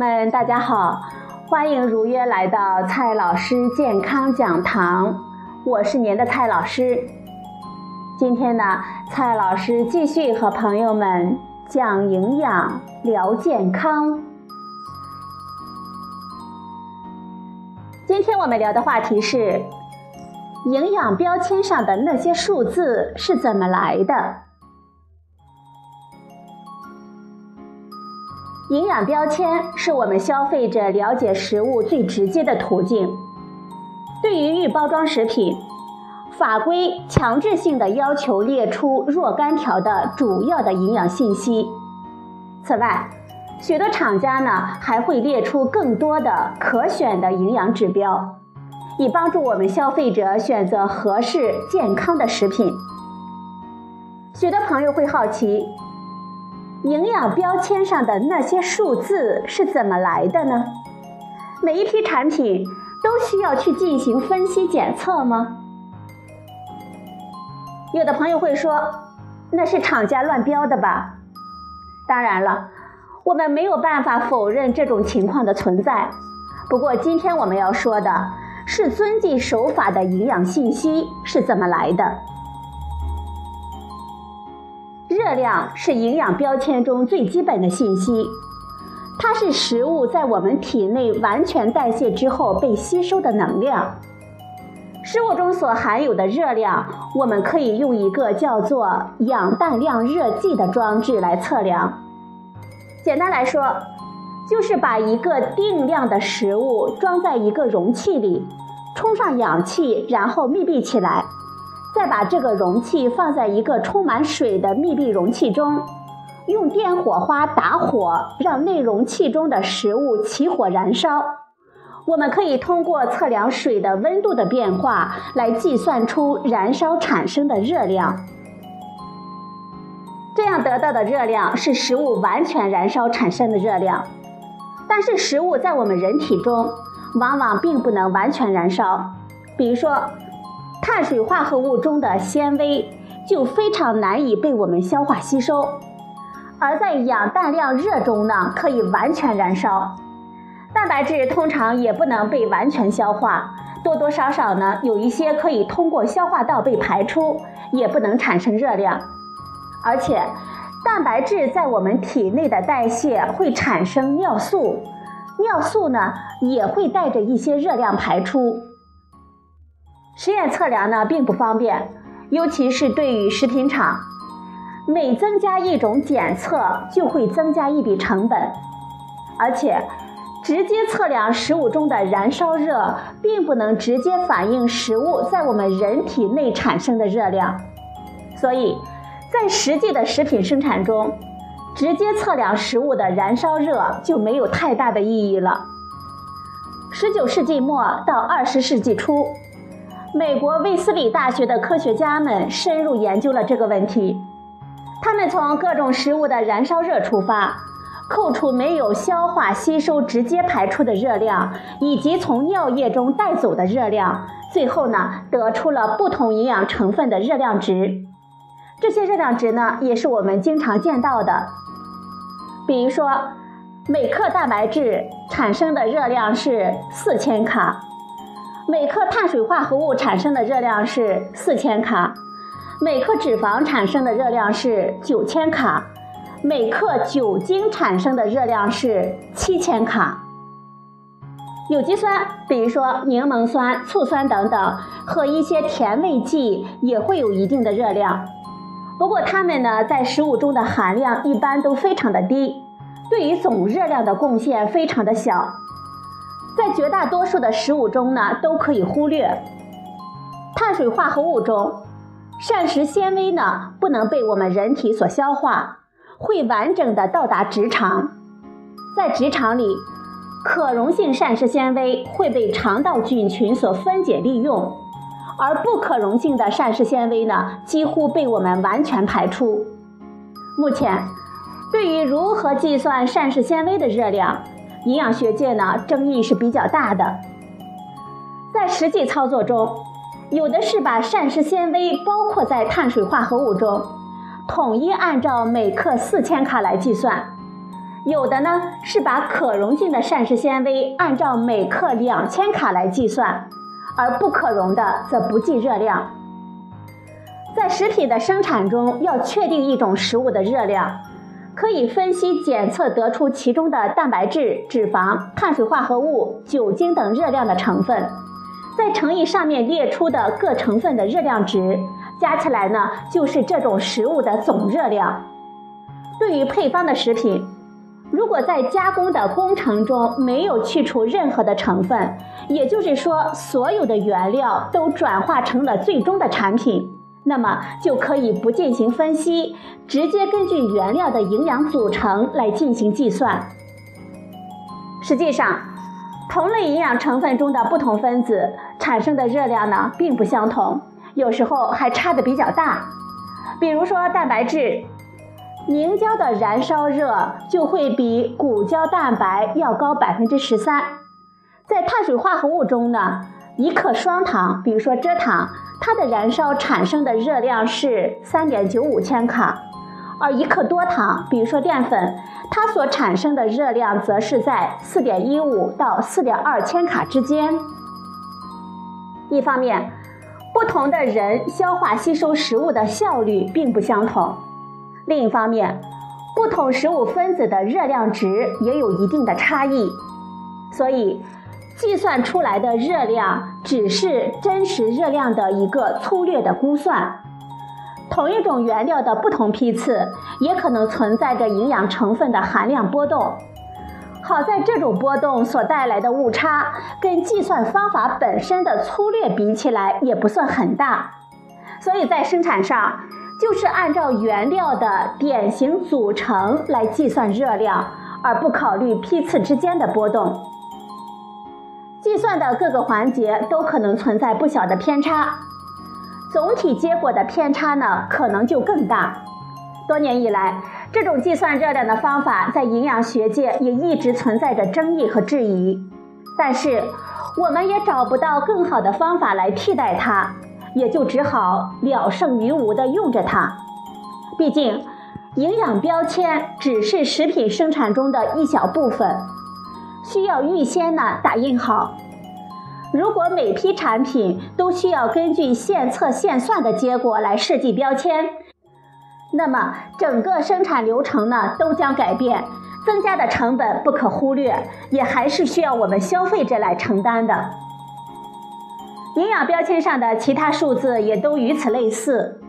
们大家好，欢迎如约来到蔡老师健康讲堂，我是您的蔡老师。今天呢，蔡老师继续和朋友们讲营养、聊健康。今天我们聊的话题是营养标签上的那些数字是怎么来的。营养标签是我们消费者了解食物最直接的途径。对于预包装食品，法规强制性的要求列出若干条的主要的营养信息。此外，许多厂家呢还会列出更多的可选的营养指标，以帮助我们消费者选择合适健康的食品。许多朋友会好奇。营养标签上的那些数字是怎么来的呢？每一批产品都需要去进行分析检测吗？有的朋友会说，那是厂家乱标的吧？当然了，我们没有办法否认这种情况的存在。不过，今天我们要说的是遵纪守法的营养信息是怎么来的。热量是营养标签中最基本的信息，它是食物在我们体内完全代谢之后被吸收的能量。食物中所含有的热量，我们可以用一个叫做氧氮量热计的装置来测量。简单来说，就是把一个定量的食物装在一个容器里，充上氧气，然后密闭起来。再把这个容器放在一个充满水的密闭容器中，用电火花打火，让内容器中的食物起火燃烧。我们可以通过测量水的温度的变化来计算出燃烧产生的热量。这样得到的热量是食物完全燃烧产生的热量。但是食物在我们人体中往往并不能完全燃烧，比如说。碳水化合物中的纤维就非常难以被我们消化吸收，而在氧氮量热中呢，可以完全燃烧。蛋白质通常也不能被完全消化，多多少少呢，有一些可以通过消化道被排出，也不能产生热量。而且，蛋白质在我们体内的代谢会产生尿素，尿素呢也会带着一些热量排出。实验测量呢并不方便，尤其是对于食品厂，每增加一种检测就会增加一笔成本，而且直接测量食物中的燃烧热，并不能直接反映食物在我们人体内产生的热量，所以在实际的食品生产中，直接测量食物的燃烧热就没有太大的意义了。十九世纪末到二十世纪初。美国威斯里大学的科学家们深入研究了这个问题。他们从各种食物的燃烧热出发，扣除没有消化吸收直接排出的热量，以及从尿液中带走的热量，最后呢，得出了不同营养成分的热量值。这些热量值呢，也是我们经常见到的。比如说，每克蛋白质产生的热量是四千卡。每克碳水化合物产生的热量是四千卡，每克脂肪产生的热量是九千卡，每克酒精产生的热量是七千卡。有机酸，比如说柠檬酸、醋酸等等，和一些甜味剂也会有一定的热量，不过它们呢在食物中的含量一般都非常的低，对于总热量的贡献非常的小。在绝大多数的食物中呢，都可以忽略。碳水化合物中，膳食纤维呢不能被我们人体所消化，会完整的到达直肠。在直肠里，可溶性膳食纤维会被肠道菌群所分解利用，而不可溶性的膳食纤维呢，几乎被我们完全排出。目前，对于如何计算膳食纤维的热量，营养学界呢争议是比较大的，在实际操作中，有的是把膳食纤维包括在碳水化合物中，统一按照每克四千卡来计算；有的呢是把可溶性的膳食纤维按照每克两千卡来计算，而不可溶的则不计热量。在食品的生产中，要确定一种食物的热量，可以分析检测得出其中的蛋白质、脂肪、碳水化合物、酒精等热量的成分，再乘以上面列出的各成分的热量值，加起来呢就是这种食物的总热量。对于配方的食品，如果在加工的工程中没有去除任何的成分，也就是说所有的原料都转化成了最终的产品。那么就可以不进行分析，直接根据原料的营养组成来进行计算。实际上，同类营养成分中的不同分子产生的热量呢并不相同，有时候还差的比较大。比如说蛋白质，凝胶的燃烧热就会比骨胶蛋白要高百分之十三。在碳水化合物中呢，一克双糖，比如说蔗糖。它的燃烧产生的热量是三点九五千卡，而一克多糖，比如说淀粉，它所产生的热量则是在四点一五到四点二千卡之间。一方面，不同的人消化吸收食物的效率并不相同；另一方面，不同食物分子的热量值也有一定的差异，所以。计算出来的热量只是真实热量的一个粗略的估算。同一种原料的不同批次，也可能存在着营养成分的含量波动。好在这种波动所带来的误差，跟计算方法本身的粗略比起来也不算很大。所以在生产上，就是按照原料的典型组成来计算热量，而不考虑批次之间的波动。计算的各个环节都可能存在不小的偏差，总体结果的偏差呢可能就更大。多年以来，这种计算热量的方法在营养学界也一直存在着争议和质疑。但是，我们也找不到更好的方法来替代它，也就只好了胜于无地用着它。毕竟，营养标签只是食品生产中的一小部分。需要预先呢打印好。如果每批产品都需要根据现测现算的结果来设计标签，那么整个生产流程呢都将改变，增加的成本不可忽略，也还是需要我们消费者来承担的。营养标签上的其他数字也都与此类似，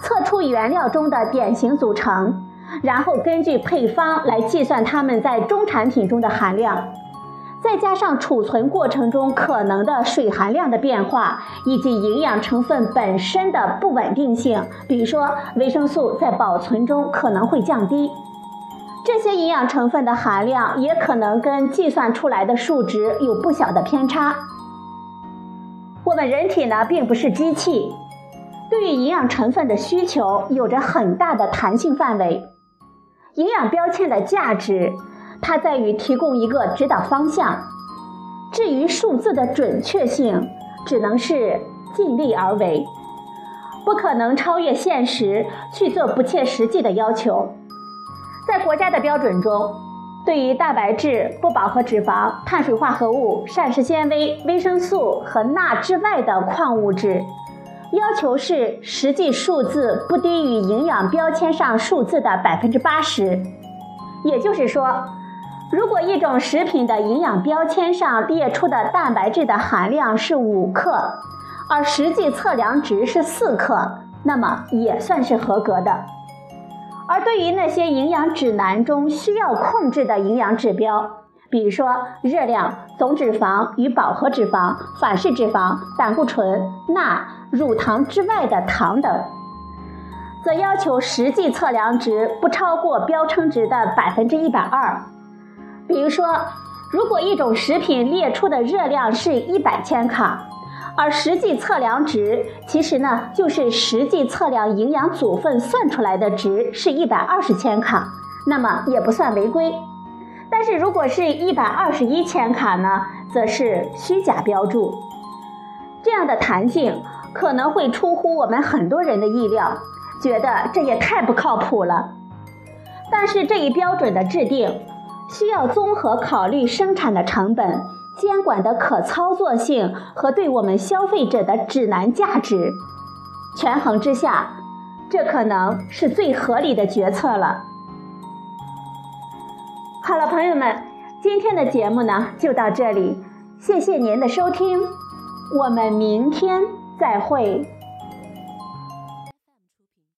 测出原料中的典型组成。然后根据配方来计算它们在中产品中的含量，再加上储存过程中可能的水含量的变化，以及营养成分本身的不稳定性，比如说维生素在保存中可能会降低，这些营养成分的含量也可能跟计算出来的数值有不小的偏差。我们人体呢并不是机器，对于营养成分的需求有着很大的弹性范围。营养标签的价值，它在于提供一个指导方向。至于数字的准确性，只能是尽力而为，不可能超越现实去做不切实际的要求。在国家的标准中，对于蛋白质、不饱和脂肪、碳水化合物、膳食纤维、维生素和钠之外的矿物质。要求是实际数字不低于营养标签上数字的百分之八十，也就是说，如果一种食品的营养标签上列出的蛋白质的含量是五克，而实际测量值是四克，那么也算是合格的。而对于那些营养指南中需要控制的营养指标，比如说热量、总脂肪与饱和脂肪、反式脂肪、胆固醇、钠、乳糖之外的糖等，则要求实际测量值不超过标称值的百分之一百二。比如说，如果一种食品列出的热量是一百千卡，而实际测量值其实呢就是实际测量营养组分算出来的值是一百二十千卡，那么也不算违规。但是如果是一百二十一千卡呢，则是虚假标注。这样的弹性可能会出乎我们很多人的意料，觉得这也太不靠谱了。但是这一标准的制定，需要综合考虑生产的成本、监管的可操作性和对我们消费者的指南价值，权衡之下，这可能是最合理的决策了。好了，朋友们，今天的节目呢就到这里，谢谢您的收听，我们明天再会。